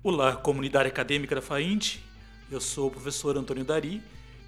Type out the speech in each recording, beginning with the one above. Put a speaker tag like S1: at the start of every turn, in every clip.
S1: Olá, comunidade acadêmica da FAIND. Eu sou o professor Antônio Dari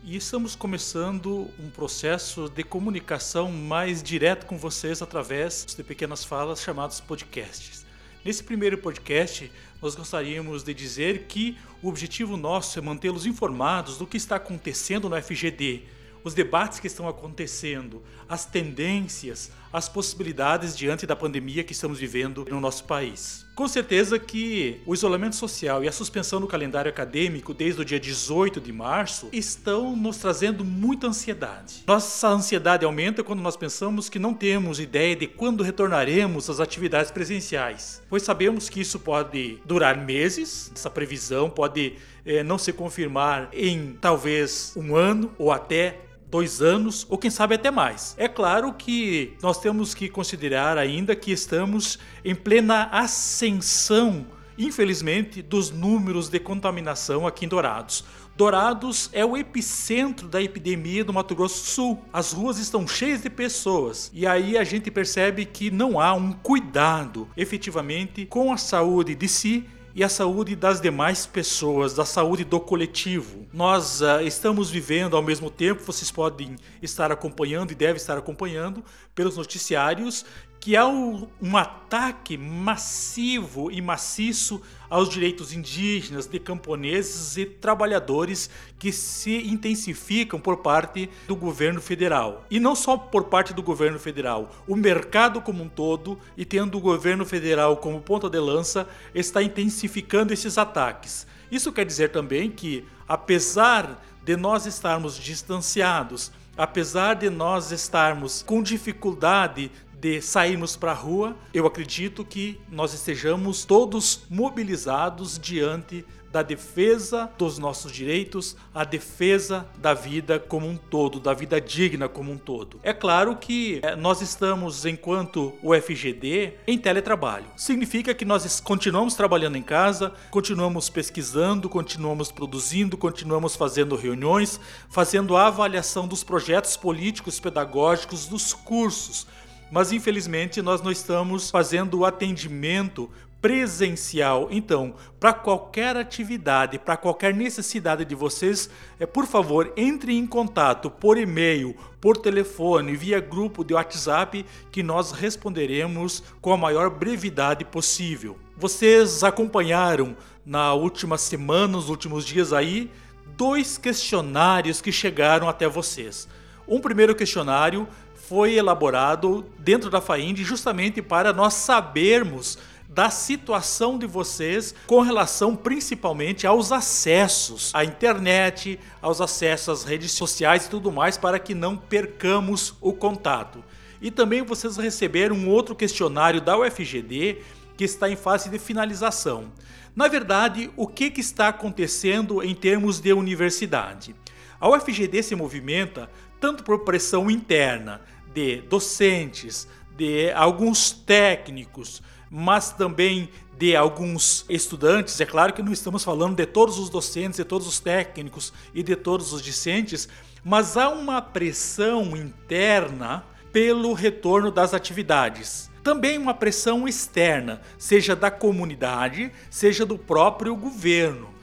S1: e estamos começando um processo de comunicação mais direto com vocês através de pequenas falas chamados podcasts. Nesse primeiro podcast, nós gostaríamos de dizer que o objetivo nosso é mantê-los informados do que está acontecendo no FGD os debates que estão acontecendo, as tendências, as possibilidades diante da pandemia que estamos vivendo no nosso país. Com certeza que o isolamento social e a suspensão do calendário acadêmico desde o dia 18 de março estão nos trazendo muita ansiedade. Nossa ansiedade aumenta quando nós pensamos que não temos ideia de quando retornaremos às atividades presenciais, pois sabemos que isso pode durar meses, essa previsão pode é, não se confirmar em talvez um ano ou até dois anos ou quem sabe até mais. É claro que nós temos que considerar ainda que estamos em plena ascensão, infelizmente, dos números de contaminação aqui em Dourados. Dourados é o epicentro da epidemia do Mato Grosso do Sul. As ruas estão cheias de pessoas e aí a gente percebe que não há um cuidado efetivamente com a saúde de si e a saúde das demais pessoas, da saúde do coletivo. Nós uh, estamos vivendo ao mesmo tempo, vocês podem estar acompanhando e devem estar acompanhando pelos noticiários que há um, ataque massivo e maciço aos direitos indígenas, de camponeses e trabalhadores que se intensificam por parte do governo federal. E não só por parte do governo federal, o mercado como um todo, e tendo o governo federal como ponta de lança, está intensificando esses ataques. Isso quer dizer também que, apesar de nós estarmos distanciados, apesar de nós estarmos com dificuldade de sairmos para a rua, eu acredito que nós estejamos todos mobilizados diante da defesa dos nossos direitos, a defesa da vida como um todo, da vida digna como um todo. É claro que eh, nós estamos, enquanto o FGD, em teletrabalho. Significa que nós continuamos trabalhando em casa, continuamos pesquisando, continuamos produzindo, continuamos fazendo reuniões, fazendo a avaliação dos projetos políticos pedagógicos, dos cursos mas infelizmente nós não estamos fazendo o atendimento presencial. Então, para qualquer atividade, para qualquer necessidade de vocês, é, por favor, entre em contato por e-mail, por telefone, via grupo de WhatsApp, que nós responderemos com a maior brevidade possível. Vocês acompanharam na última semana, nos últimos dias aí, dois questionários que chegaram até vocês. Um primeiro questionário foi elaborado dentro da FAIND justamente para nós sabermos da situação de vocês com relação principalmente aos acessos à internet, aos acessos às redes sociais e tudo mais, para que não percamos o contato. E também vocês receberam um outro questionário da UFGD que está em fase de finalização. Na verdade, o que, que está acontecendo em termos de universidade? A UFGD se movimenta tanto por pressão interna de docentes, de alguns técnicos, mas também de alguns estudantes. É claro que não estamos falando de todos os docentes, de todos os técnicos e de todos os discentes, mas há uma pressão interna pelo retorno das atividades. Também uma pressão externa, seja da comunidade, seja do próprio governo.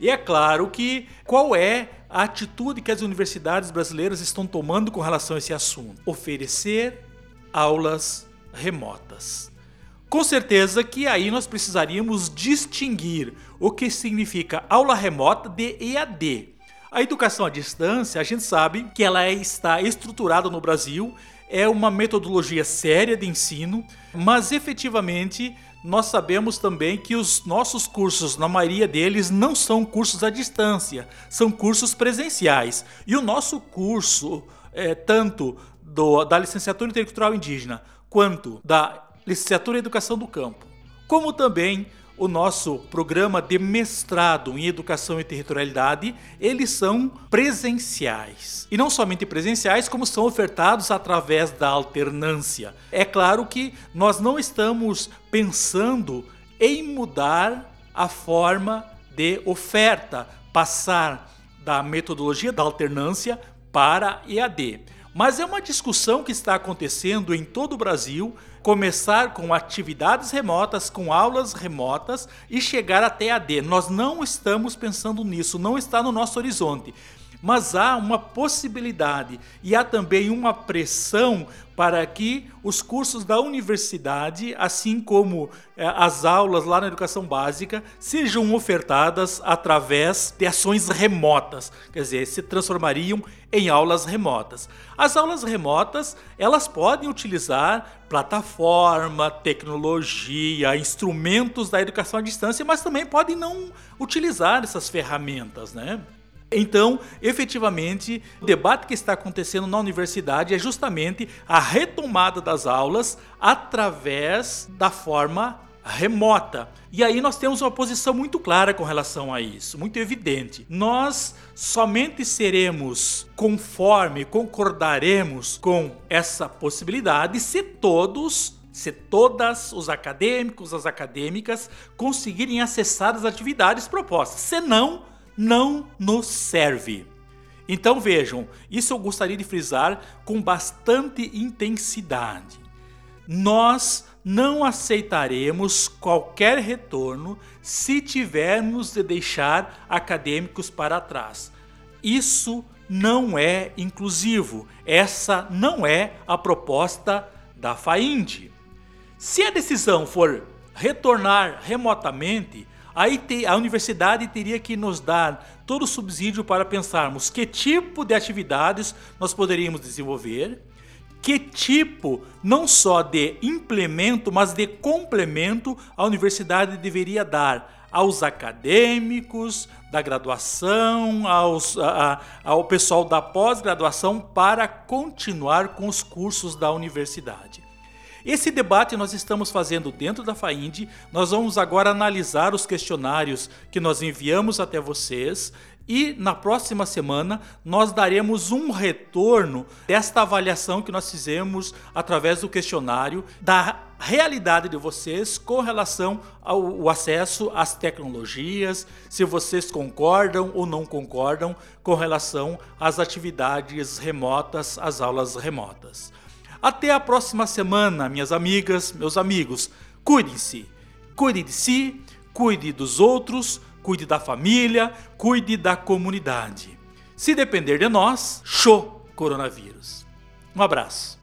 S1: E é claro que qual é a atitude que as universidades brasileiras estão tomando com relação a esse assunto: oferecer aulas remotas. Com certeza que aí nós precisaríamos distinguir o que significa aula remota de EAD. A educação à distância, a gente sabe que ela está estruturada no Brasil, é uma metodologia séria de ensino, mas efetivamente nós sabemos também que os nossos cursos, na maioria deles, não são cursos à distância, são cursos presenciais. E o nosso curso, é, tanto do, da licenciatura intercultural indígena quanto da licenciatura em educação do campo, como também o nosso programa de mestrado em Educação e Territorialidade, eles são presenciais. E não somente presenciais, como são ofertados através da alternância. É claro que nós não estamos pensando em mudar a forma de oferta, passar da metodologia da alternância para EAD. Mas é uma discussão que está acontecendo em todo o Brasil, começar com atividades remotas, com aulas remotas e chegar até AD. Nós não estamos pensando nisso, não está no nosso horizonte mas há uma possibilidade e há também uma pressão para que os cursos da universidade, assim como eh, as aulas lá na educação básica, sejam ofertadas através de ações remotas, quer dizer, se transformariam em aulas remotas. As aulas remotas, elas podem utilizar plataforma, tecnologia, instrumentos da educação à distância, mas também podem não utilizar essas ferramentas, né? Então, efetivamente, o debate que está acontecendo na universidade é justamente a retomada das aulas através da forma remota. E aí nós temos uma posição muito clara com relação a isso, muito evidente. Nós somente seremos conforme, concordaremos com essa possibilidade se todos se todas os acadêmicos, as acadêmicas conseguirem acessar as atividades propostas. Senão, não nos serve. Então vejam, isso eu gostaria de frisar com bastante intensidade. Nós não aceitaremos qualquer retorno se tivermos de deixar acadêmicos para trás. Isso não é inclusivo. Essa não é a proposta da FAIND. Se a decisão for retornar remotamente, Aí te, a universidade teria que nos dar todo o subsídio para pensarmos que tipo de atividades nós poderíamos desenvolver, que tipo não só de implemento, mas de complemento a universidade deveria dar aos acadêmicos da graduação, aos, a, a, ao pessoal da pós-graduação para continuar com os cursos da universidade. Esse debate nós estamos fazendo dentro da FAIND. Nós vamos agora analisar os questionários que nós enviamos até vocês e na próxima semana nós daremos um retorno desta avaliação que nós fizemos através do questionário da realidade de vocês com relação ao acesso às tecnologias, se vocês concordam ou não concordam com relação às atividades remotas, às aulas remotas. Até a próxima semana, minhas amigas, meus amigos. Cuidem-se. Cuide de si, cuide dos outros, cuide da família, cuide da comunidade. Se depender de nós, show coronavírus. Um abraço.